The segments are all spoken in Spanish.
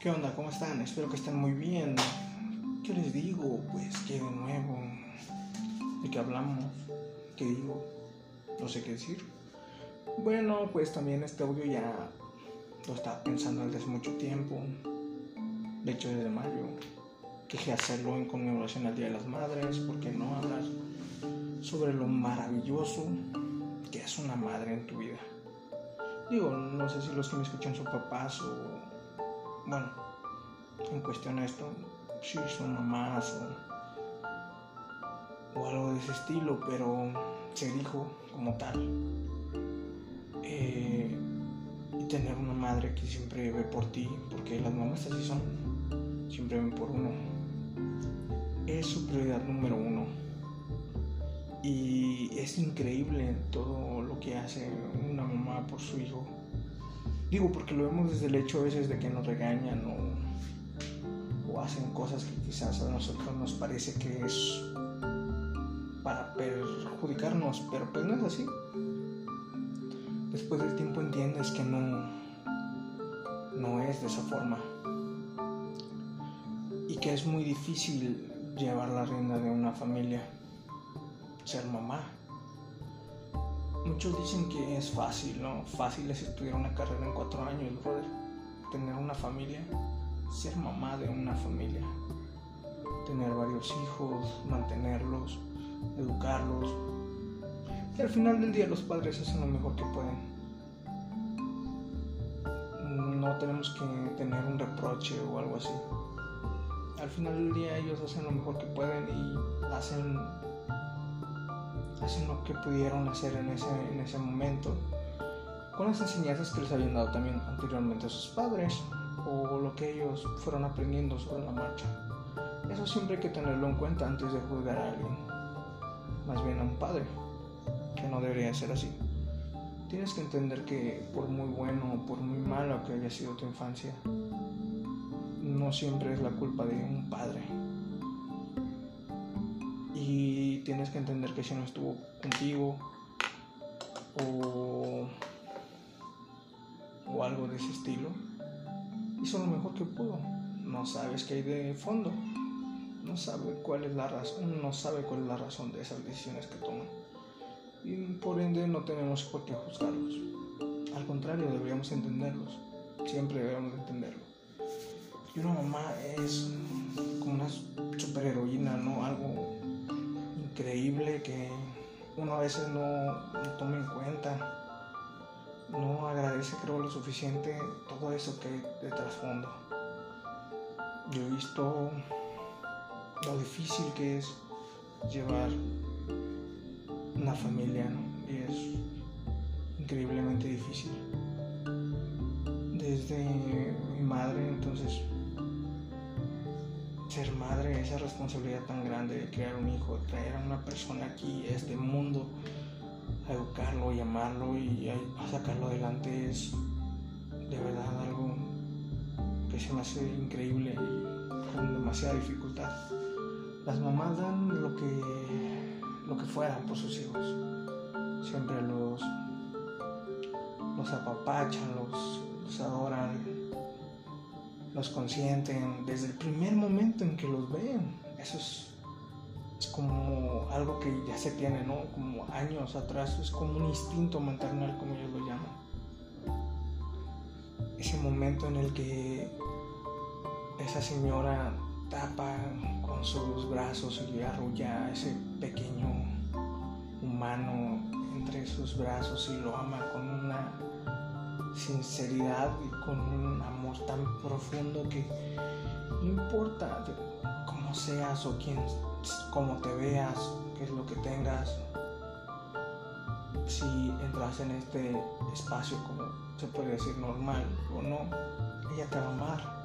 ¿Qué onda? ¿Cómo están? Espero que estén muy bien. ¿Qué les digo? Pues que de nuevo. ¿De qué hablamos? ¿Qué digo? No sé qué decir. Bueno, pues también este audio ya lo estaba pensando desde mucho tiempo. De hecho, desde mayo. Quería hacerlo en conmemoración al Día de las Madres. ¿Por qué no hablar sobre lo maravilloso que es una madre en tu vida? Digo, no sé si los que me escuchan son papás o bueno, en cuestión a esto, si son mamás o, o, algo de ese estilo, pero se dijo como tal. Eh, y tener una madre que siempre ve por ti, porque las mamás así son, siempre ven por uno. Es su prioridad número uno. Y es increíble todo lo que hace por su hijo Digo, porque lo vemos desde el hecho a veces de que nos regañan o, hacen cosas que quizás a nosotros nos parece que es para perjudicarnos, pero pues no es así. Después del tiempo entiendes que no, no es de esa forma. Y que es muy difícil llevar la rienda de una familia, ser mamá Muchos dicen que es fácil, ¿no? Fácil es estudiar una carrera en cuatro años, brother. Tener una familia, ser mamá de una familia, tener varios hijos, mantenerlos, educarlos. Y al final del día los padres hacen lo mejor que pueden. No tenemos que tener un reproche o algo así. Al final del día ellos hacen lo mejor que pueden y hacen hacen lo que pudieron hacer en ese, en ese momento, con las enseñanzas que les habían dado también anteriormente a sus padres o lo que ellos fueron aprendiendo sobre la marcha. Eso siempre hay que tenerlo en cuenta antes de juzgar a alguien, más bien a un padre, que no debería ser así. Tienes que entender que por muy bueno o por muy malo que haya sido tu infancia, no siempre es la culpa de un padre y tienes que entender que si no estuvo contigo o, o algo de ese estilo, hizo lo mejor que pudo. No sabes qué hay de fondo. No sabe cuál es la razón, no sabe cuál es la razón de esas decisiones que toman. Y por ende no tenemos por qué juzgarlos. Al contrario, deberíamos entenderlos. Siempre debemos entenderlo. Y una mamá es como una superheroína, ¿no? Algo increíble que uno a veces no, toma en cuenta, no agradece creo lo suficiente todo eso que hay de trasfondo. Yo he visto lo difícil que es llevar una familia y es increíblemente difícil. Desde mi madre entonces ser madre, esa responsabilidad tan grande de crear un hijo, traer a una persona aquí, a este mundo, a educarlo y amarlo y a, sacarlo adelante es de verdad algo que se me hace increíble y con demasiada dificultad. Las mamás dan lo que, lo que fueran por sus hijos. Siempre los, los apapachan, los, los adoran, los consienten desde el primer momento en que los ven. Eso es, como algo que ya se tiene, ¿no? Como años atrás, es como un instinto maternal, como ellos lo llaman. Ese momento en el que esa señora tapa con sus brazos y arrulla a ese pequeño humano entre sus brazos y lo ama con una sinceridad y con un amor tan profundo que no importa cómo seas o quién, cómo te veas, qué es lo que tengas, si entras en este espacio como se puede decir normal o no, ella te va a amar.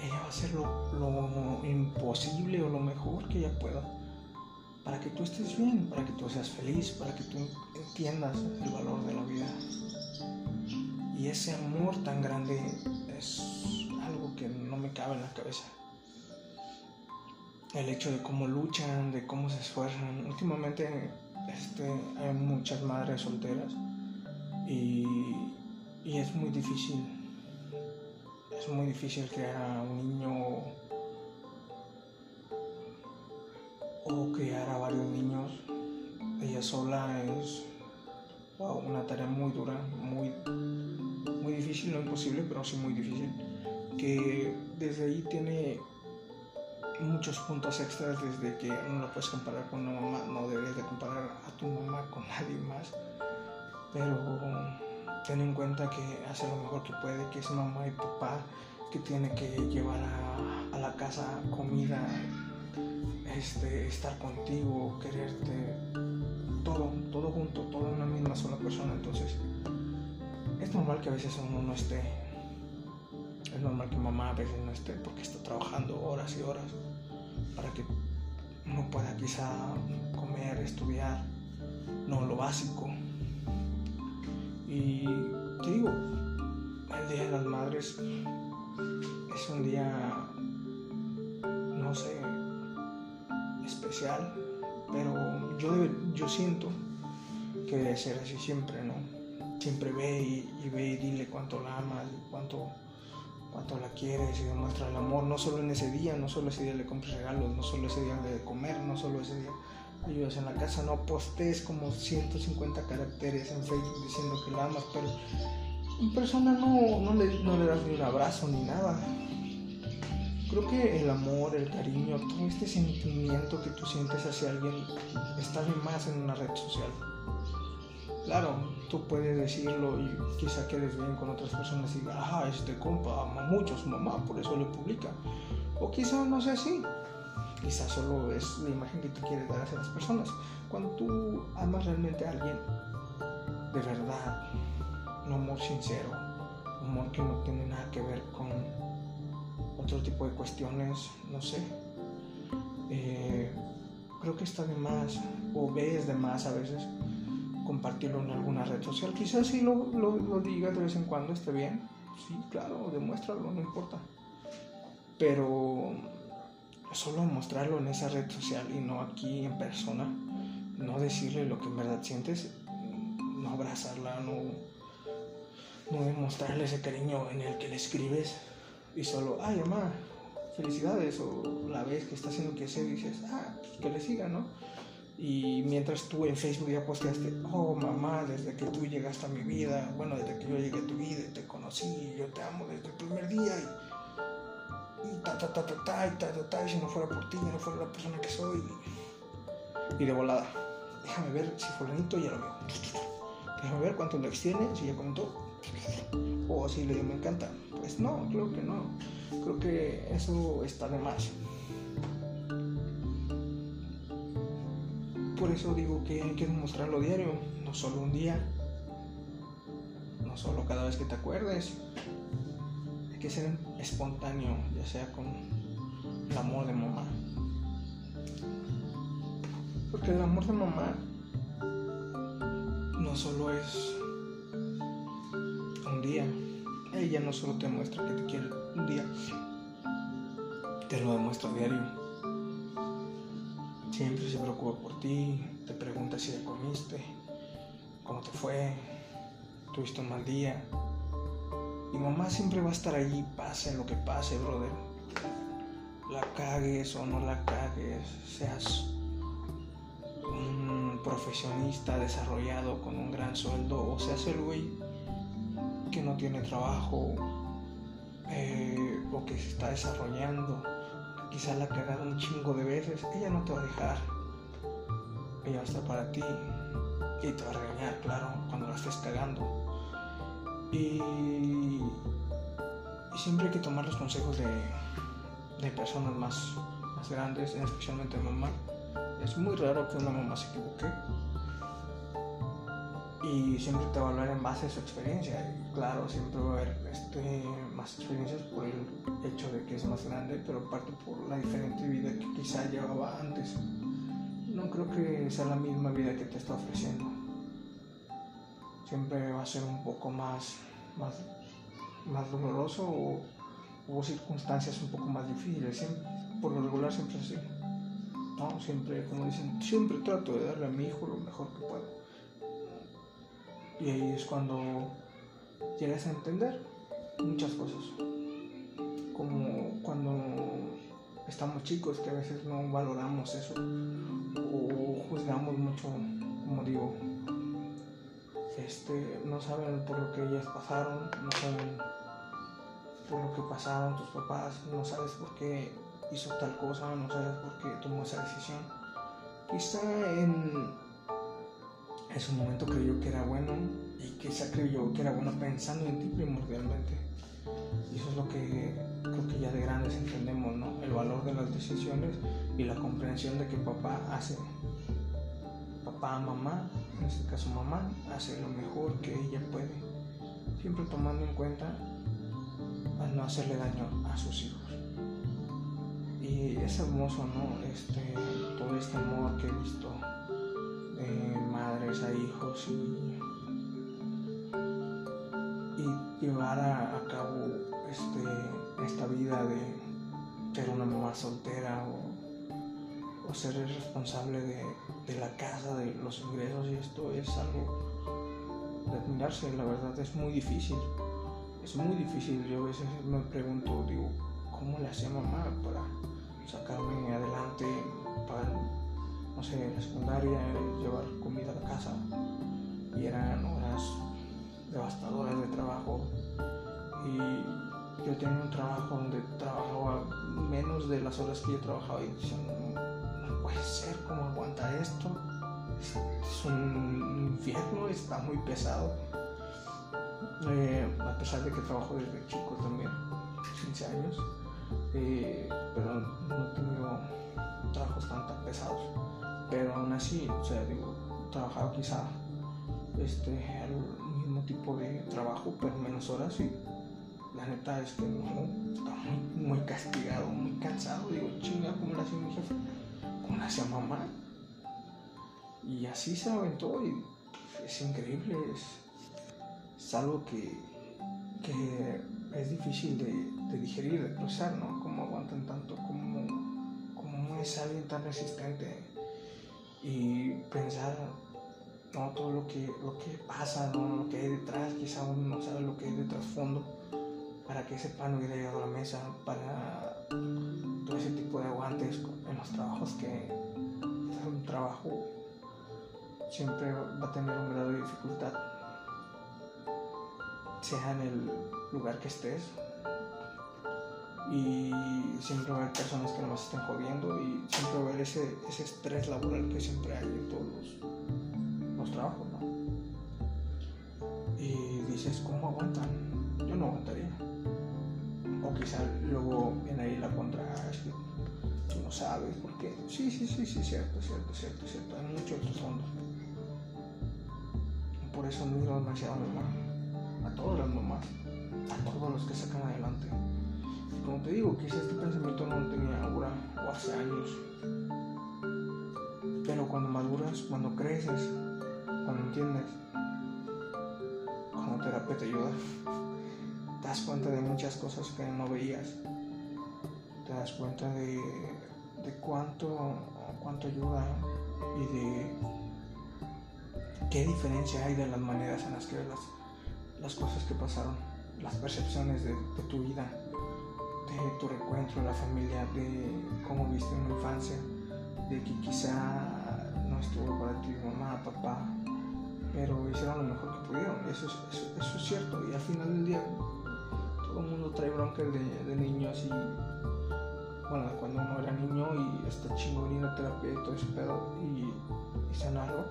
Ella va a hacer lo, lo imposible o lo mejor que ella pueda para que tú estés bien, para que tú seas feliz, para que tú entiendas el valor de la vida. Y ese amor tan grande es algo que no me cabe en la cabeza. El hecho de cómo luchan, de cómo se esfuerzan. Últimamente este, hay muchas madres solteras y, y es muy difícil. Es muy difícil crear a un niño o criar a varios niños. Ella sola es una tarea muy dura, muy, muy difícil, no imposible, pero sí muy difícil. Que desde ahí tiene muchos puntos extras desde que no lo puedes comparar con una mamá, no deberías de comparar a tu mamá con nadie más, pero ten en cuenta que hace lo mejor que puede, que es mamá y papá, que tiene que llevar a, la casa comida, este, estar contigo, quererte, todo, todo junto, todo en una misma sola persona. Entonces, es normal que a veces uno no esté. Es normal que mamá a veces no esté porque está trabajando horas y horas para que uno pueda quizá comer, estudiar, no lo básico. Y te digo, el Día de las Madres es un día, no sé, pero yo, yo siento que debe ser así siempre, ¿no? Siempre ve y, ve y dile cuánto la amas cuánto, cuánto la quieres y demuestra el amor, no solo en ese día, no solo ese día le compres regalos, no solo ese día de comer, no solo ese día ayudas en la casa, no postes como 150 caracteres en Facebook diciendo que la amas, pero en persona no, no, le, no le das ni un abrazo ni nada. Creo que el amor, el cariño, todo este sentimiento que tú sientes hacia alguien está de más en una red social. Claro, tú puedes decirlo y quizá quedes bien con otras personas y digas, ah, este compa ama mucho a su mamá, por eso le publica. O quizá no sea así, quizás solo es la imagen que tú quieres dar hacia las personas. Cuando tú amas realmente a alguien, de verdad, un amor sincero, un amor que no tiene nada que ver con otro tipo de cuestiones, no sé. Eh, creo que está de más, o ves de más a veces, compartirlo en alguna red social. Quizás si lo, lo, lo digas de vez en cuando, esté bien. Sí, claro, demuéstralo, no importa. Pero solo mostrarlo en esa red social y no aquí en persona, no decirle lo que en verdad sientes, no abrazarla, no, no demostrarle ese cariño en el que le escribes y solo, ay mamá, felicidades, o la vez que está haciendo que hacer dices, ah, pues que le siga, ¿no? Y mientras tú en Facebook ya posteaste, oh mamá, desde que tú llegaste a mi vida, bueno, desde que yo llegué a tu vida y te conocí, yo te amo desde el primer día. Y, ta, ta, ta, ta, ta, y ta, ta, ta, y si no fuera por ti, no fuera la persona que soy. Y de volada, déjame ver si fulanito ya lo veo. Déjame ver cuántos likes tiene, si ya comentó. O si le dio me encanta. No, creo que no. Creo que eso está de más. Por eso digo que hay que demostrarlo diario, no solo un día, no solo cada vez que te acuerdes, hay que ser espontáneo, ya sea con el amor de mamá. Porque el amor de mamá no solo es un día. Ella no solo te muestra que te quiere un día, te lo demuestra diario. Siempre se preocupa por ti, te pregunta si ya comiste, cómo te fue, tuviste un mal día, mi mamá siempre va a estar allí, pase lo que pase, brother. La cagues o no la cagues, seas un profesionista desarrollado con un gran sueldo o seas el güey que no tiene trabajo eh, o que se está desarrollando, quizá la ha cagado un chingo de veces, ella no te va a dejar. Ella va a estar para ti y te va a regañar, claro, cuando la estés cagando y, siempre hay que tomar los consejos de, personas más, más grandes, especialmente de mamá. Es muy raro que una mamá se equivoque. Y siempre te hablar en base a su experiencia. Claro, siempre va a haber este, más experiencias por el hecho de que es más grande, pero parte por la diferente vida que quizá llevaba antes. No creo que sea la misma vida que te está ofreciendo siempre va a ser un poco más, más, más doloroso o hubo circunstancias un poco más difíciles. por lo regular siempre es así. ¿no? Siempre, como dicen, siempre trato de darle a mi hijo lo mejor que puedo. Y ahí es cuando llegas a entender muchas cosas. Como cuando estamos chicos que a veces no valoramos eso o juzgamos mucho, como digo, este, no saben por lo que ellas pasaron, no saben por lo que pasaron tus papás, no sabes por qué hizo tal cosa, no sabes por qué tomó esa decisión. Quizá en ese momento creyó que era bueno y quizá creyó que era bueno pensando en ti primordialmente. Y eso es lo que creo que ya de grandes entendemos, ¿no? El valor de las decisiones y la comprensión de que papá hace, papá, mamá, en este caso mamá, hace lo mejor que ella puede, siempre tomando en cuenta al no hacerle daño a sus hijos. Y es hermoso, ¿no? Este, todo este amor que he visto de a hijos y, llevar a, cabo este, esta vida de ser una mamá soltera o, ser el responsable de, de, la casa, de los ingresos y esto es algo de admirarse, la verdad es muy difícil, es muy difícil, yo a veces me pregunto, digo, ¿cómo le hacía mamá para sacarme adelante no sé, la secundaria, llevar comida a la casa. Y eran horas devastadoras de trabajo. Y yo tenía un trabajo donde trabajaba menos de las horas que yo trabajaba y decía, no, puede ser, ¿cómo aguanta esto? Es, un infierno, está muy pesado. Eh, a pesar de que trabajo desde chico también, 15 años eh, pero no he tenido trabajos tan, tan pesados. Pero aún así, o sea, digo, he trabajado quizá este, el mismo tipo de trabajo, pero menos horas y la neta es que no, está muy, muy castigado, muy cansado. Digo, chinga, ¿cómo le hacía mi jefe? ¿Cómo le hacía mamá? Y así se aventó y es increíble, es, algo que, que es difícil de, digerir, de procesar, ¿no? Cómo aguantan tanto, cómo es alguien tan resistente y pensar todo lo que, lo que pasa, lo que hay detrás, quizá uno no sabe lo que hay de trasfondo para que ese pan hubiera llegado a la mesa, para todo ese tipo de aguantes en los trabajos que un trabajo siempre va a tener un grado de dificultad, sea en el lugar que estés y siempre va a haber personas que nos estén jodiendo y siempre va a haber ese, ese estrés laboral que siempre hay en todos los, los trabajos, ¿no? Y dices, ¿cómo aguantan? Yo no aguantaría. O quizá luego viene ahí la contra, es tú no sabes, porque sí, sí, sí, sí, cierto, cierto, cierto, cierto, hay muchos otros fondos. Por eso admiro demasiado a mi mamá, a todas las mamás, a todos los que sacan adelante como te digo, quizás este pensamiento no lo tenía ahora o hace años. Pero cuando maduras, cuando creces, cuando entiendes, cuando terapia te ayuda, te das cuenta de muchas cosas que no veías. Te das cuenta de, de cuánto, cuánto ayuda y de qué diferencia hay de las maneras en las que las, las cosas que pasaron, las percepciones de, de tu vida de tu reencuentro, la familia, de cómo viste en infancia, de que quizá no estuvo para ti mamá, papá, pero hicieron lo mejor que pudieron, eso es, eso, es cierto, y al final del día todo el mundo trae broncas de, niños y bueno, cuando uno era niño y está chingón ir a terapia y todo ese pedo y, sanarlo,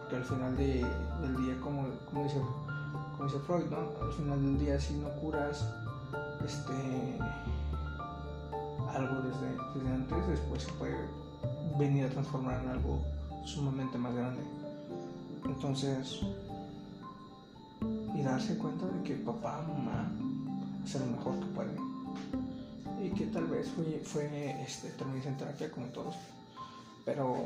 porque al final de, del día, como, como, dice, como dice Freud, ¿no? al final del día si no curas este, algo desde, antes, después se puede venir a transformar en algo sumamente más grande. Entonces, y darse cuenta de que papá, mamá, hace lo mejor que pueden. Y que tal vez fue, fue este, terminar en terapia como todos. Pero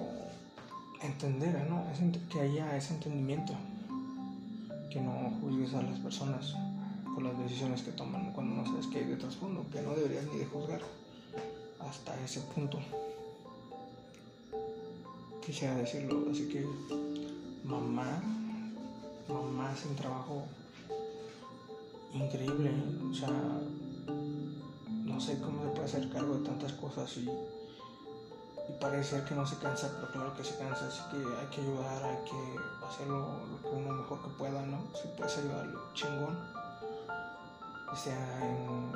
entender, ¿no? que haya ese entendimiento. Que no juzgues a las personas las decisiones que toman cuando no sabes qué hay de trasfondo, que no deberías ni de juzgar hasta ese punto. Quisiera decirlo, así que mamá, mamá hace un trabajo increíble, o sea, no sé cómo se puede hacer cargo de tantas cosas y, y parece que no se cansa, pero claro que se cansa, así que hay que ayudar, hay que hacer lo, que uno mejor que pueda, ¿no? Si puedes ayudar, chingón, sea en,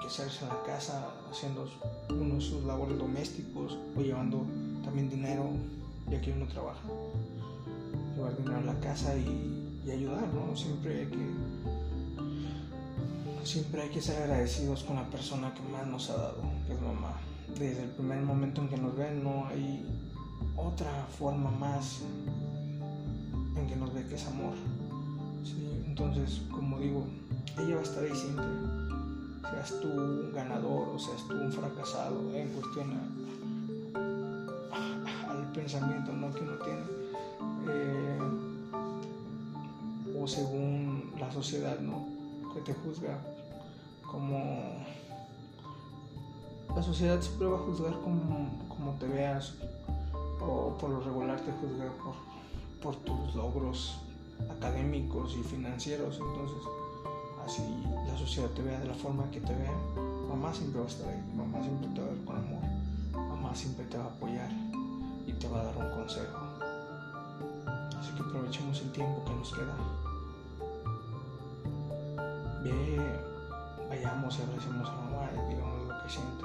que hacerse en la casa, haciendo uno sus labores domésticos o llevando también dinero, ya que uno trabaja, llevar dinero a la casa y, y ayudar, ¿no? Siempre hay que siempre hay que ser agradecidos con la persona que más nos ha dado, que es mamá. Desde el primer momento en que nos ven no hay otra forma más en que nos ve que es amor. ¿sí? Entonces, como digo, ella va a estar ahí siempre. Seas tú un ganador o seas tú un fracasado en cuestión al pensamiento ¿no? que uno tiene. Eh, o según la sociedad, ¿no? que te juzga como la sociedad siempre va a juzgar como, como te veas o por lo regular te juzga por, por tus logros académicos y financieros entonces así la sociedad te vea de la forma que te vea mamá siempre va a estar ahí mamá siempre te va a ver con amor mamá siempre te va a apoyar y te va a dar un consejo así que aprovechemos el tiempo que nos queda ve, vayamos y abracemos a mamá y digamos lo que siente,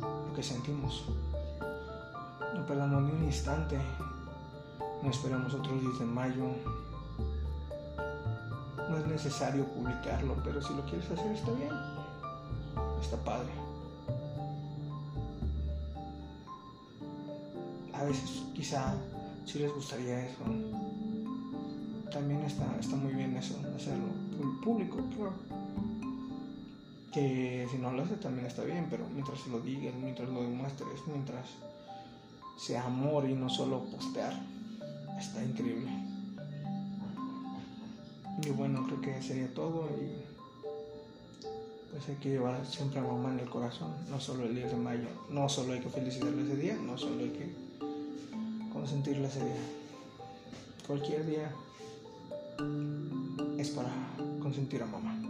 lo que sentimos. No perdamos ni un instante, no esperemos otros 10 de mayo. Necesario publicarlo, pero si lo quieres hacer está bien, está padre. A veces quizá si les gustaría eso. También está, está muy bien eso, hacerlo público, claro que si no lo hace también está bien, pero mientras lo digas, mientras lo demuestres, mientras sea amor y no solo postear, está increíble. Y bueno, creo que sería todo y pues hay que llevar siempre a mamá en el corazón, no solo el 10 de mayo, no solo hay que felicitarle ese día, no solo hay que consentirle ese día. Cualquier día es para consentir a mamá.